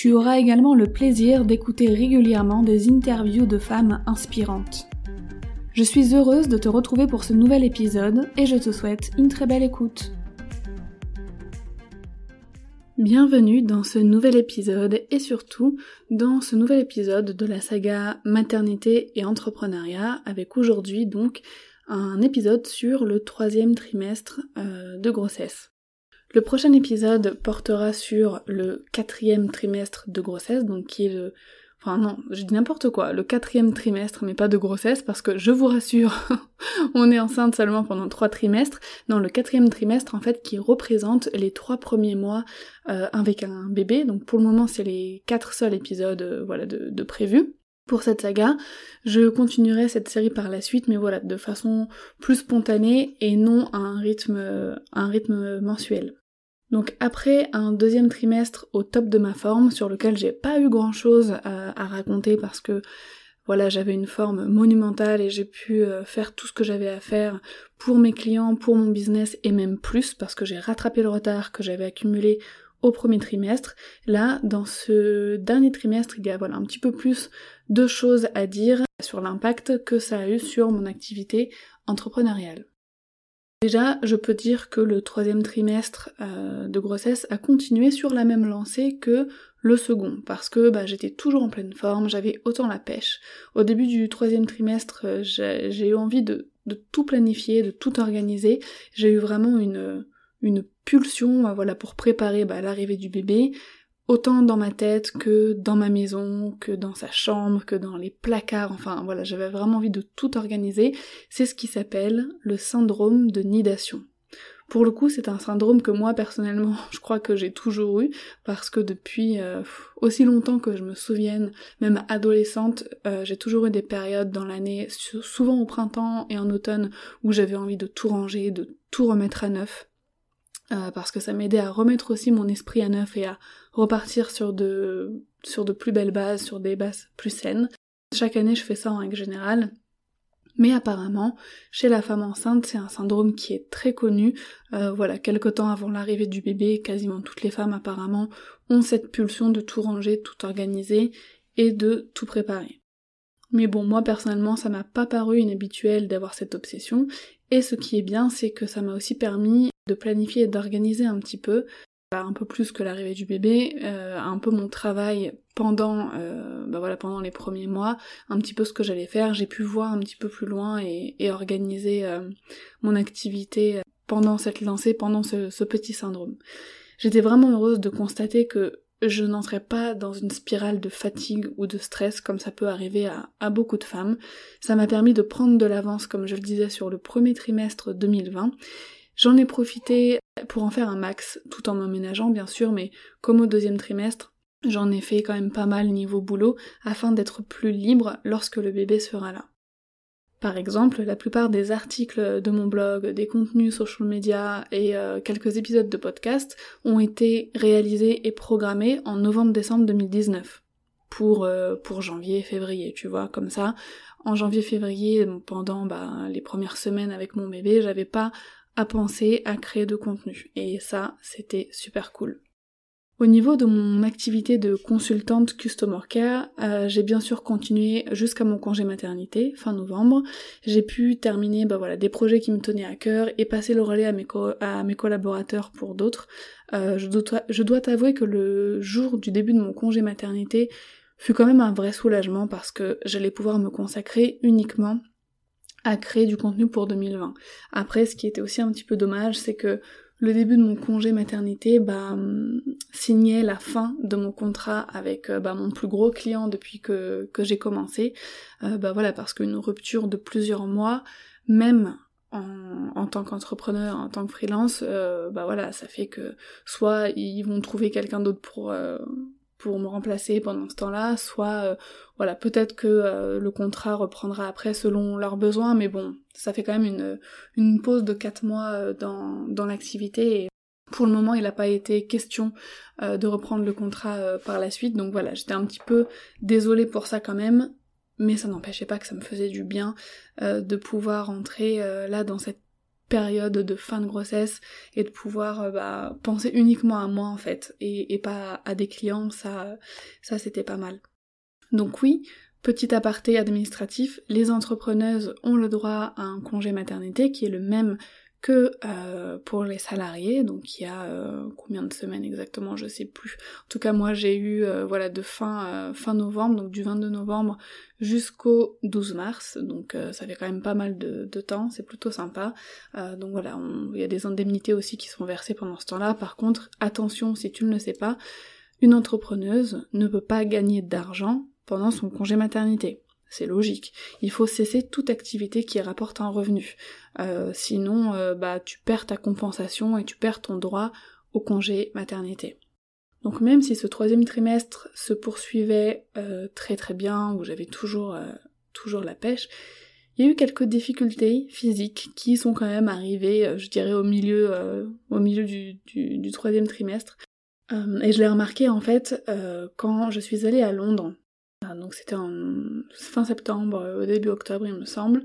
Tu auras également le plaisir d'écouter régulièrement des interviews de femmes inspirantes. Je suis heureuse de te retrouver pour ce nouvel épisode et je te souhaite une très belle écoute. Bienvenue dans ce nouvel épisode et surtout dans ce nouvel épisode de la saga maternité et entrepreneuriat avec aujourd'hui donc un épisode sur le troisième trimestre euh, de grossesse. Le prochain épisode portera sur le quatrième trimestre de grossesse, donc qui est le... Enfin non, je dis n'importe quoi, le quatrième trimestre, mais pas de grossesse, parce que je vous rassure, on est enceinte seulement pendant trois trimestres. Non, le quatrième trimestre, en fait, qui représente les trois premiers mois euh, avec un bébé. Donc pour le moment, c'est les quatre seuls épisodes, euh, voilà, de, de pour cette saga. Je continuerai cette série par la suite, mais voilà, de façon plus spontanée et non à un rythme, à un rythme mensuel. Donc après un deuxième trimestre au top de ma forme, sur lequel j'ai pas eu grand chose à, raconter parce que voilà, j'avais une forme monumentale et j'ai pu euh, faire tout ce que j'avais à faire pour mes clients, pour mon business et même plus parce que j'ai rattrapé le retard que j'avais accumulé au premier trimestre. Là, dans ce dernier trimestre, il y a voilà un petit peu plus de choses à dire sur l'impact que ça a eu sur mon activité entrepreneuriale. Déjà, je peux dire que le troisième trimestre euh, de grossesse a continué sur la même lancée que le second, parce que bah, j'étais toujours en pleine forme, j'avais autant la pêche. Au début du troisième trimestre, euh, j'ai eu envie de, tout planifier, de tout organiser. J'ai eu vraiment une, une pulsion, euh, voilà, pour préparer bah, l'arrivée du bébé, autant dans ma tête que dans ma maison, que dans sa chambre, que dans les placards, enfin voilà, j'avais vraiment envie de tout organiser. C'est ce qui s'appelle le syndrome de nidation. Pour le coup, c'est un syndrome que moi personnellement, je crois que j'ai toujours eu parce que depuis euh, aussi longtemps que je me souvienne, même adolescente, euh, j'ai toujours eu des périodes dans l'année, souvent au printemps et en automne, où j'avais envie de tout ranger, de tout remettre à neuf. Euh, parce que ça m'aidait à remettre aussi mon esprit à neuf et à repartir sur de, sur de plus belles bases, sur des bases plus saines. Chaque année, je fais ça en règle générale. Mais apparemment, chez la femme enceinte, c'est un syndrome qui est très connu. Euh, voilà, quelque temps avant l'arrivée du bébé, quasiment toutes les femmes apparemment ont cette pulsion de tout ranger, tout organiser et de tout préparer. Mais bon, moi personnellement, ça m'a pas paru inhabituel d'avoir cette obsession. Et ce qui est bien, c'est que ça m'a aussi permis de planifier et d'organiser un petit peu, bah, un peu plus que l'arrivée du bébé, euh, un peu mon travail pendant, euh, bah pendant les premiers mois, un petit peu ce que j'allais faire. J'ai pu voir un petit peu plus loin et, organiser euh, mon activité pendant cette lancée, pendant ce, petit syndrome. J'étais vraiment heureuse de constater que je n'entrais pas dans une spirale de fatigue ou de stress comme ça peut arriver à beaucoup de femmes. Ça m'a permis de prendre de l'avance, comme je le disais, sur le premier trimestre 2020. J'en ai profité pour en faire un max, tout en m'emménageant bien sûr, mais comme au deuxième trimestre, j'en ai fait quand même pas mal niveau boulot afin d'être plus libre lorsque le bébé sera là. Par exemple, la plupart des articles de mon blog, des contenus social media et euh, quelques épisodes de podcast ont été réalisés et programmés en novembre-décembre 2019 pour euh, pour janvier-février, tu vois, comme ça. En janvier-février, pendant bah, les premières semaines avec mon bébé, j'avais pas à penser à créer de contenu et ça, c'était super cool. Au niveau de mon activité de consultante Customer Care, euh, j'ai bien sûr continué jusqu'à mon congé maternité, fin novembre. J'ai pu terminer bah voilà, des projets qui me tenaient à cœur et passer le relais à mes, collaborateurs pour d'autres. Euh, je dois t'avouer que le jour du début de mon congé maternité fut quand même un vrai soulagement parce que j'allais pouvoir me consacrer uniquement à créer du contenu pour 2020. Après, ce qui était aussi un petit peu dommage, c'est que le début de mon congé maternité bah, hum, signait la fin de mon contrat avec euh, bah, mon plus gros client depuis que, que j'ai commencé. Euh, bah voilà, parce qu'une rupture de plusieurs mois, même en, en tant qu'entrepreneur, en tant que freelance, euh, bah voilà, ça fait que soit ils vont trouver quelqu'un d'autre pour pour me remplacer pendant ce temps-là, soit euh, voilà, peut-être que euh, le contrat reprendra après selon leurs besoins, mais bon, ça fait quand même une, pause de 4 mois euh, dans, dans l'activité et pour le moment il n'a pas été question de reprendre le contrat par la suite, donc voilà, j'étais un petit peu désolée pour ça quand même, mais ça n'empêchait pas que ça me faisait du bien de pouvoir entrer là dans cette période de fin de grossesse et de pouvoir euh, bah, penser uniquement à moi en fait et, pas à des clients, ça, ça c'était pas mal. Donc oui, petit aparté administratif, les entrepreneuses ont le droit à un congé maternité qui est le même que euh, pour les salariés, donc il y a euh, combien de semaines exactement, je sais plus. En tout cas moi j'ai eu euh, voilà de fin novembre, donc du 22 novembre jusqu'au 12 mars, donc ça fait quand même pas mal de, de temps, c'est plutôt sympa. donc voilà, il y a des indemnités aussi qui sont versées pendant ce temps-là. Par contre, attention si tu ne le sais pas, une entrepreneuse ne peut pas gagner d'argent pendant son congé maternité c'est logique. Il faut cesser toute activité qui rapporte un revenu. Euh, sinon, euh, bah, tu perds ta compensation et tu perds ton droit au congé maternité. Donc même si ce troisième trimestre se poursuivait euh, très très bien, où j'avais toujours, la pêche, il y a eu quelques difficultés physiques qui sont quand même arrivées, je dirais, au milieu, du, du troisième trimestre. et je l'ai remarqué en fait quand je suis allée à Londres donc c'était en fin septembre, euh, début octobre il me semble.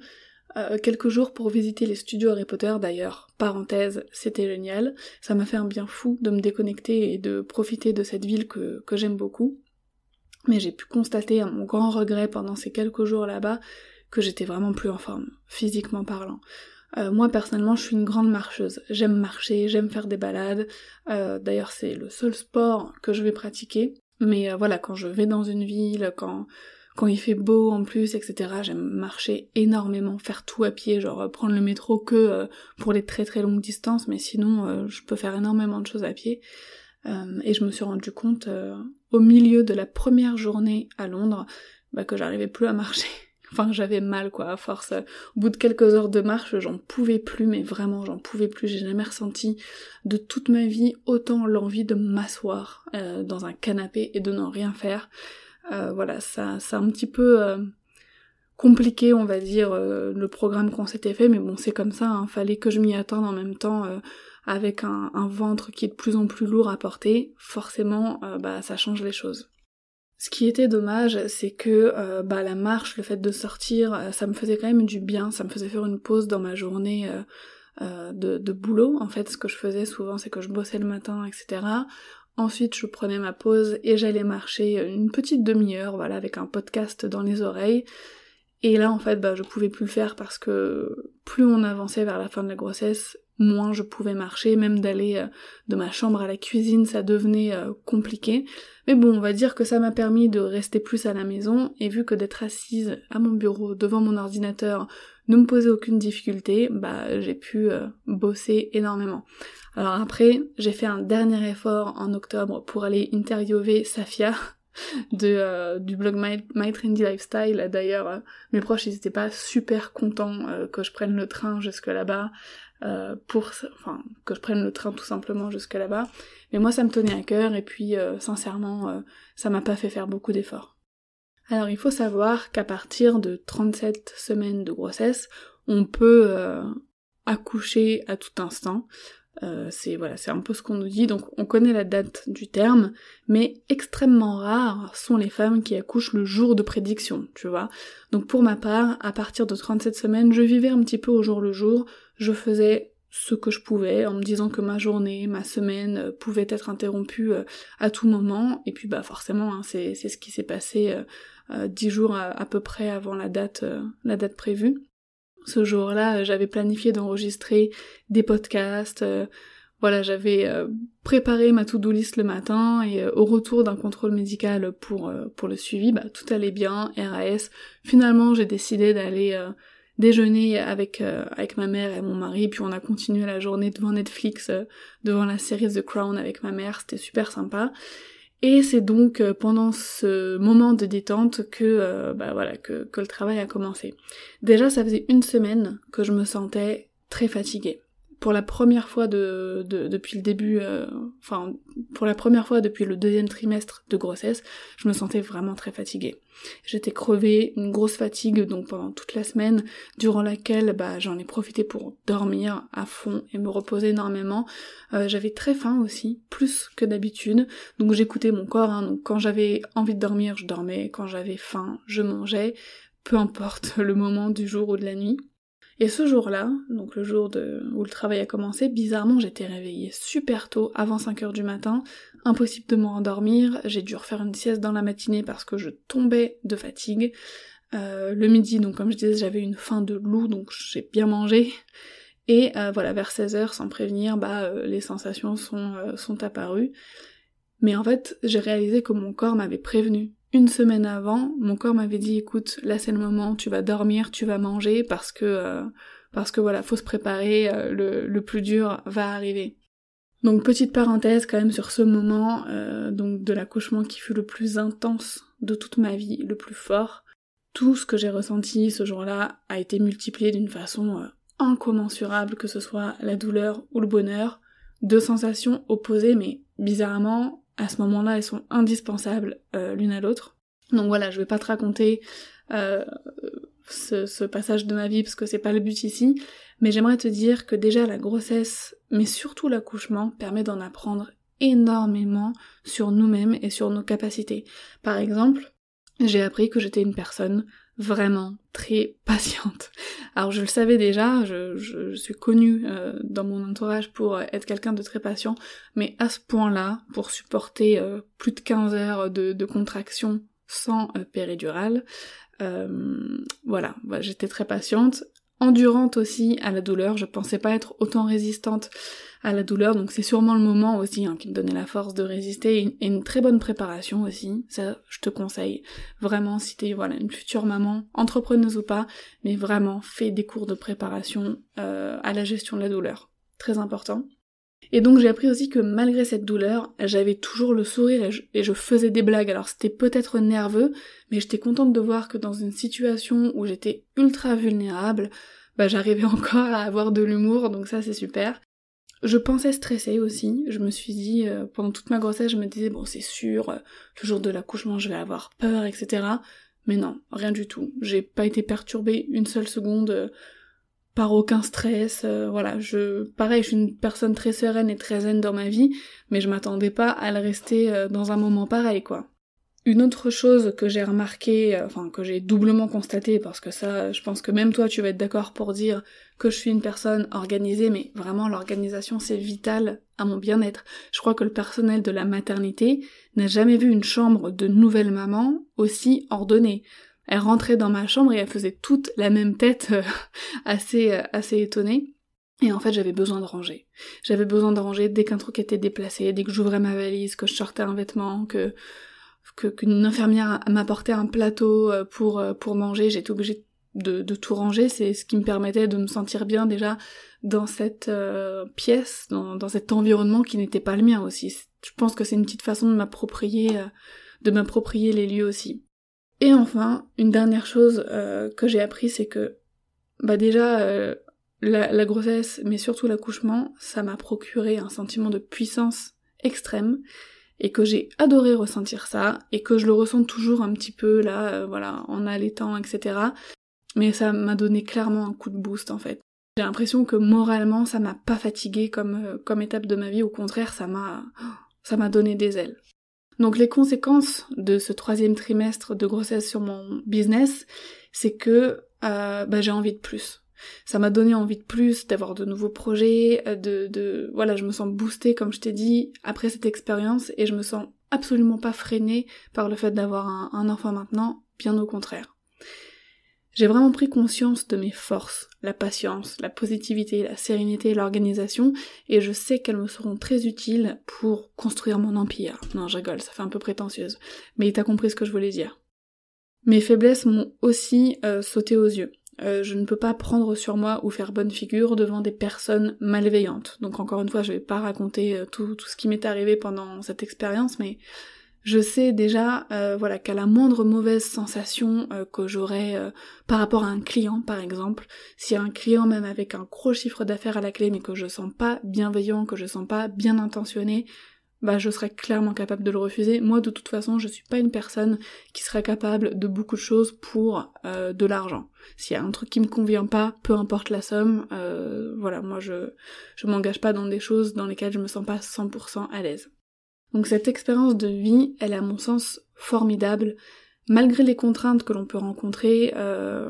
Euh, quelques jours pour visiter les studios Harry Potter d'ailleurs, parenthèse, c'était génial. Ça m'a fait un bien fou de me déconnecter et de profiter de cette ville que, que j'aime beaucoup. Mais j'ai pu constater à mon grand regret pendant ces quelques jours là-bas que j'étais vraiment plus en forme, physiquement parlant. Euh, moi personnellement je suis une grande marcheuse, j'aime marcher, j'aime faire des balades, d'ailleurs c'est le seul sport que je vais pratiquer, mais euh, voilà, quand je vais dans une ville, quand, quand il fait beau en plus, etc., j'aime marcher énormément, faire tout à pied, genre euh, prendre le métro que euh, pour les très très longues distances, mais sinon je peux faire énormément de choses à pied. et je me suis rendu compte au milieu de la première journée à Londres bah, que j'arrivais plus à marcher. Enfin, j'avais mal, quoi, à force. Au bout de quelques heures de marche, j'en pouvais plus, mais vraiment, j'en pouvais plus. J'ai jamais ressenti de toute ma vie autant l'envie de m'asseoir euh, dans un canapé et de n'en rien faire. Euh, voilà, ça, a un petit peu euh, compliqué, on va dire, le programme qu'on s'était fait, mais bon, c'est comme ça, hein. fallait que je m'y attende en même temps avec un, un, ventre qui est de plus en plus lourd à porter. Forcément, bah, ça change les choses. Ce qui était dommage, c'est que euh, bah, la marche, le fait de sortir, euh, ça me faisait quand même du bien, ça me faisait faire une pause dans ma journée euh, de, de, boulot. En fait, ce que je faisais souvent, c'est que je bossais le matin, etc. Ensuite, je prenais ma pause et j'allais marcher une petite demi-heure, voilà, avec un podcast dans les oreilles. Et là, en fait, bah, je pouvais plus le faire parce que plus on avançait vers la fin de la grossesse, moins je pouvais marcher, même d'aller euh, de ma chambre à la cuisine, ça devenait euh, compliqué. Mais bon, on va dire que ça m'a permis de rester plus à la maison, et vu que d'être assise à mon bureau devant mon ordinateur ne me posait aucune difficulté, bah j'ai pu euh, bosser énormément. Alors après, j'ai fait un dernier effort en octobre pour aller interviewer Safia, du blog My, Trendy Lifestyle d'ailleurs mes proches ils étaient pas super contents que je prenne le train jusque là-bas euh, pour enfin que je prenne le train tout simplement jusque là-bas. Mais moi ça me tenait à cœur et puis euh, sincèrement euh, ça m'a pas fait faire beaucoup d'efforts. Alors il faut savoir qu'à partir de 37 semaines de grossesse, on peut euh, accoucher à tout instant. C'est voilà, c'est un peu ce qu'on nous dit. Donc on connaît la date du terme, mais extrêmement rares sont les femmes qui accouchent le jour de prédiction, tu vois. Donc pour ma part, à partir de 37 semaines, je vivais un petit peu au jour le jour. Je faisais ce que je pouvais en me disant que ma journée, ma semaine euh, pouvait être interrompue euh, à tout moment. Et puis bah forcément, hein, c'est ce qui s'est passé dix jours à, peu près avant la date, la date prévue. Ce jour-là, j'avais planifié d'enregistrer des podcasts. Euh, voilà, j'avais euh, préparé ma to-do list le matin et euh, au retour d'un contrôle médical pour pour le suivi, bah tout allait bien, RAS. Finalement, j'ai décidé d'aller déjeuner avec avec ma mère et mon mari, puis on a continué la journée devant Netflix, devant la série The Crown avec ma mère, c'était super sympa. Et c'est donc euh, pendant ce moment de détente que, euh, bah voilà, que, que le travail a commencé. Déjà, ça faisait une semaine que je me sentais très fatiguée pour la première fois de, depuis le début, euh, enfin pour la première fois depuis le deuxième trimestre de grossesse, je me sentais vraiment très fatiguée. J'étais crevée, une grosse fatigue donc pendant toute la semaine, durant laquelle bah, j'en ai profité pour dormir à fond et me reposer énormément. Euh, j'avais très faim aussi, plus que d'habitude, donc j'écoutais mon corps. Hein. donc quand j'avais envie de dormir, je dormais. Quand j'avais faim, je mangeais. Peu importe le moment du jour ou de la nuit. Et ce jour-là, donc le jour où le travail a commencé, bizarrement j'étais réveillée super tôt, avant 5h du matin, impossible de m'endormir, j'ai dû refaire une sieste dans la matinée parce que je tombais de fatigue. Euh, le midi, donc comme je disais, j'avais une faim de loup, donc j'ai bien mangé. Et euh, voilà, vers 16h, sans prévenir, bah euh, les sensations sont, sont apparues. Mais en fait, j'ai réalisé que mon corps m'avait prévenu une semaine avant, mon corps m'avait dit écoute, là c'est le moment, tu vas dormir, tu vas manger parce que euh, parce que voilà, faut se préparer, euh, le, plus dur va arriver. Donc petite parenthèse quand même sur ce moment euh, donc de l'accouchement qui fut le plus intense de toute ma vie, le plus fort. Tout ce que j'ai ressenti ce jour-là a été multiplié d'une façon incommensurable, que ce soit la douleur ou le bonheur. Deux sensations opposées mais bizarrement à ce moment-là, elles sont indispensables euh, l'une à l'autre. Donc voilà, je vais pas te raconter euh, ce, passage de ma vie parce que c'est pas le but ici, mais j'aimerais te dire que déjà la grossesse, mais surtout l'accouchement, permet d'en apprendre énormément sur nous-mêmes et sur nos capacités. Par exemple, j'ai appris que j'étais une personne vraiment très patiente. Alors je le savais déjà, je, suis connue euh, dans mon entourage pour être quelqu'un de très patient, mais à ce point-là, pour supporter euh, plus de 15 heures de, de contraction sans euh, péridurale, voilà, bah, j'étais très patiente endurante aussi à la douleur. Je pensais pas être autant résistante à la douleur, donc c'est sûrement le moment aussi hein, qui me donnait la force de résister et une, très bonne préparation aussi. Ça, je te conseille vraiment si t'es voilà une future maman, entrepreneuse ou pas, mais vraiment fais des cours de préparation euh, à la gestion de la douleur. Très important. Et donc j'ai appris aussi que malgré cette douleur, j'avais toujours le sourire et je, faisais des blagues. Alors c'était peut-être nerveux, mais j'étais contente de voir que dans une situation où j'étais ultra vulnérable, bah j'arrivais encore à avoir de l'humour, donc ça c'est super. Je pensais stresser aussi, je me suis dit, euh, pendant toute ma grossesse, je me disais, bon c'est sûr, euh, le jour de l'accouchement je vais avoir peur, etc. Mais non, rien du tout. J'ai pas été perturbée une seule seconde. Par aucun stress, euh, voilà, je pareil, je suis une personne très sereine et très zen dans ma vie, mais je m'attendais pas à le rester euh, dans un moment pareil quoi. Une autre chose que j'ai remarqué, euh, enfin que j'ai doublement constaté, parce que ça, je pense que même toi tu vas être d'accord pour dire que je suis une personne organisée, mais vraiment l'organisation c'est vital à mon bien-être. Je crois que le personnel de la maternité n'a jamais vu une chambre de nouvelle maman aussi ordonnée. Elle rentrait dans ma chambre et elle faisait toute la même tête, euh, assez, euh, assez étonnée. Et en fait, j'avais besoin de ranger. J'avais besoin de ranger dès qu'un truc était déplacé, dès que j'ouvrais ma valise, que je sortais un vêtement, que qu'une infirmière m'apportait un plateau euh, pour pour manger, j'étais obligée de, de, tout ranger. C'est ce qui me permettait de me sentir bien déjà dans cette pièce, dans, dans cet environnement qui n'était pas le mien aussi. Je pense que c'est une petite façon de m'approprier de m'approprier les lieux aussi. Et enfin, une dernière chose euh, que j'ai appris, c'est que bah déjà euh, la, grossesse, mais surtout l'accouchement, ça m'a procuré un sentiment de puissance extrême. et que j'ai adoré ressentir ça et que je le ressens toujours un petit peu là, euh, voilà, en allaitant, etc. Mais ça m'a donné clairement un coup de boost en fait. J'ai l'impression que moralement ça m'a pas fatiguée comme, comme étape de ma vie, au contraire ça m'a ça m'a donné des ailes. Donc les conséquences de ce troisième trimestre de grossesse sur mon business, c'est que euh, bah, j'ai envie de plus. Ça m'a donné envie de plus, d'avoir de nouveaux projets, euh, de, de voilà, je me sens boostée comme je t'ai dit après cette expérience et je me sens absolument pas freinée par le fait d'avoir un enfant maintenant, bien au contraire. J'ai vraiment pris conscience de mes forces, la patience, la positivité, la sérénité l'organisation, et je sais qu'elles me seront très utiles pour construire mon empire. Non, je rigole, ça fait un peu prétentieuse. Mais t'as compris ce que je voulais dire. Mes faiblesses m'ont aussi euh, sauté aux yeux. Euh, je ne peux pas prendre sur moi ou faire bonne figure devant des personnes malveillantes. Donc encore une fois, je vais pas raconter euh, tout ce qui m'est arrivé pendant cette expérience, mais je sais déjà euh, voilà qu'à la moindre mauvaise sensation euh, que j'aurais euh, par rapport à un client par exemple, si un client même avec un gros chiffre d'affaires à la clé mais que je sens pas bienveillant, que je sens pas bien intentionné, bah je serais clairement capable de le refuser. Moi de toute façon je suis pas une personne qui serait capable de beaucoup de choses pour de l'argent. S'il y a un truc qui me convient pas, peu importe la somme, voilà, moi je je m'engage pas dans des choses dans lesquelles je me sens pas 100% à l'aise. Donc cette expérience de vie, elle est à mon sens formidable, malgré les contraintes que l'on peut rencontrer, euh,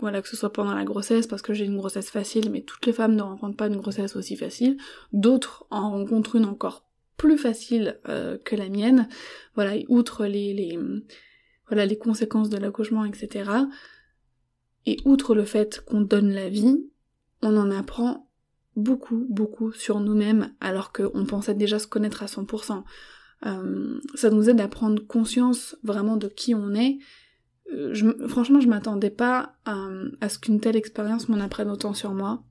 voilà, que ce soit pendant la grossesse, parce que j'ai une grossesse facile, mais toutes les femmes ne rencontrent pas une grossesse aussi facile, d'autres en rencontrent une encore plus facile euh, que la mienne, voilà, et outre les, les, voilà, les conséquences de l'accouchement, etc. Et outre le fait qu'on donne la vie, on en apprend beaucoup, beaucoup sur nous-mêmes alors qu'on pensait déjà se connaître à 100%. Euh, ça nous aide à prendre conscience vraiment de qui on est. Euh, je, franchement, je m'attendais pas à, ce qu'une telle expérience m'en apprenne autant sur moi.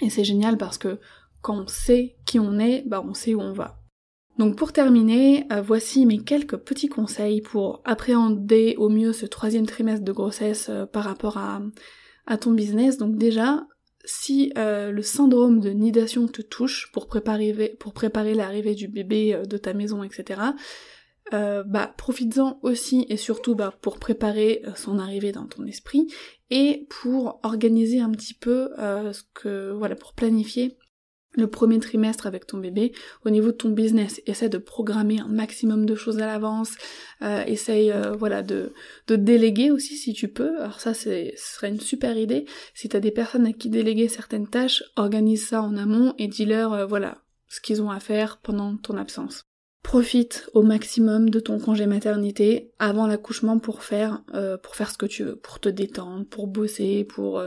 Et c'est génial parce que quand on sait qui on est, bah on sait où on va. Donc pour terminer, euh, voici mes quelques petits conseils pour appréhender au mieux ce troisième trimestre de grossesse par rapport à, à ton business. Donc déjà, si euh, le syndrome de nidation te touche pour préparer, l'arrivée du bébé euh, de ta maison, etc., euh, bah profites-en aussi et surtout bah, pour préparer son arrivée dans ton esprit et pour organiser un petit peu ce que voilà pour planifier le premier trimestre avec ton bébé. Au niveau de ton business, essaie de programmer un maximum de choses à l'avance. Euh, essaye euh, voilà de, de déléguer aussi si tu peux. Alors ça ce serait une super idée. Si t'as des personnes à qui déléguer certaines tâches, organise ça en amont et dis-leur euh, voilà ce qu'ils ont à faire pendant ton absence. Profite au maximum de ton congé maternité avant l'accouchement pour faire euh, pour faire ce que tu veux, pour te détendre, pour bosser, pour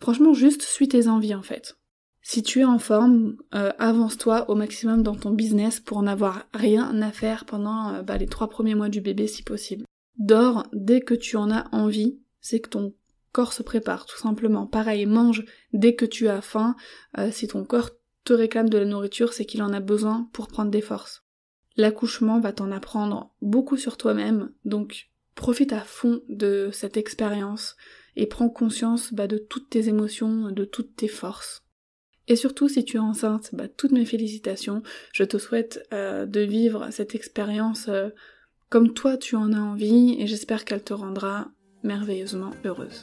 franchement juste suis tes envies en fait. Si tu es en forme, euh, avance-toi au maximum dans ton business pour n'avoir rien à faire pendant euh, bah, les trois premiers mois du bébé si possible. Dors dès que tu en as envie, c'est que ton corps se prépare tout simplement. Pareil, mange dès que tu as faim. Euh, si ton corps te réclame de la nourriture, c'est qu'il en a besoin pour prendre des forces. L'accouchement va t'en apprendre beaucoup sur toi-même, donc profite à fond de cette expérience et prends conscience bah, de toutes tes émotions, de toutes tes forces. Et surtout, si tu es enceinte, bah, toutes mes félicitations. Je te souhaite euh, de vivre cette expérience euh, comme toi tu en as envie et j'espère qu'elle te rendra merveilleusement heureuse.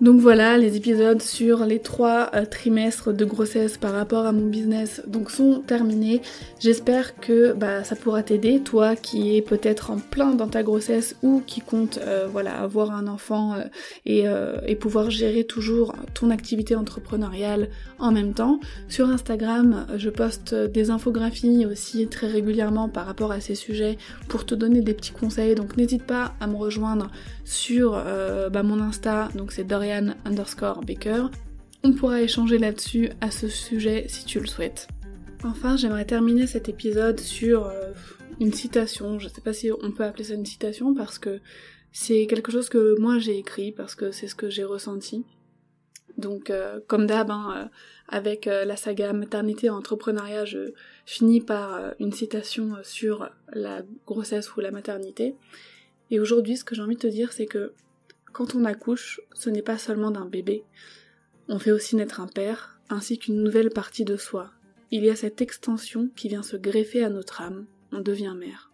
Donc voilà, les épisodes sur les trois euh, trimestres de grossesse par rapport à mon business donc sont terminés. J'espère que bah, ça pourra t'aider, toi qui es peut-être en plein dans ta grossesse ou qui compte euh, voilà avoir un enfant euh, et, et, pouvoir gérer toujours ton activité entrepreneuriale en même temps. Sur Instagram, je poste des infographies aussi très régulièrement par rapport à ces sujets pour te donner des petits conseils. Donc n'hésite pas à me rejoindre sur bah, mon Insta, donc c'est Dorian underscore Baker. On pourra échanger là-dessus à ce sujet si tu le souhaites. Enfin, j'aimerais terminer cet épisode sur euh, une citation. Je sais pas si on peut appeler ça une citation parce que c'est quelque chose que moi j'ai écrit parce que c'est ce que j'ai ressenti. Donc, euh, comme d'hab, hein, euh, avec la saga maternité entrepreneuriat, je finis par une citation sur la grossesse ou la maternité. Et aujourd'hui, ce que j'ai envie de te dire, c'est que quand on accouche, ce n'est pas seulement d'un bébé, on fait aussi naître un père, ainsi qu'une nouvelle partie de soi, il y a cette extension qui vient se greffer à notre âme, on devient mère.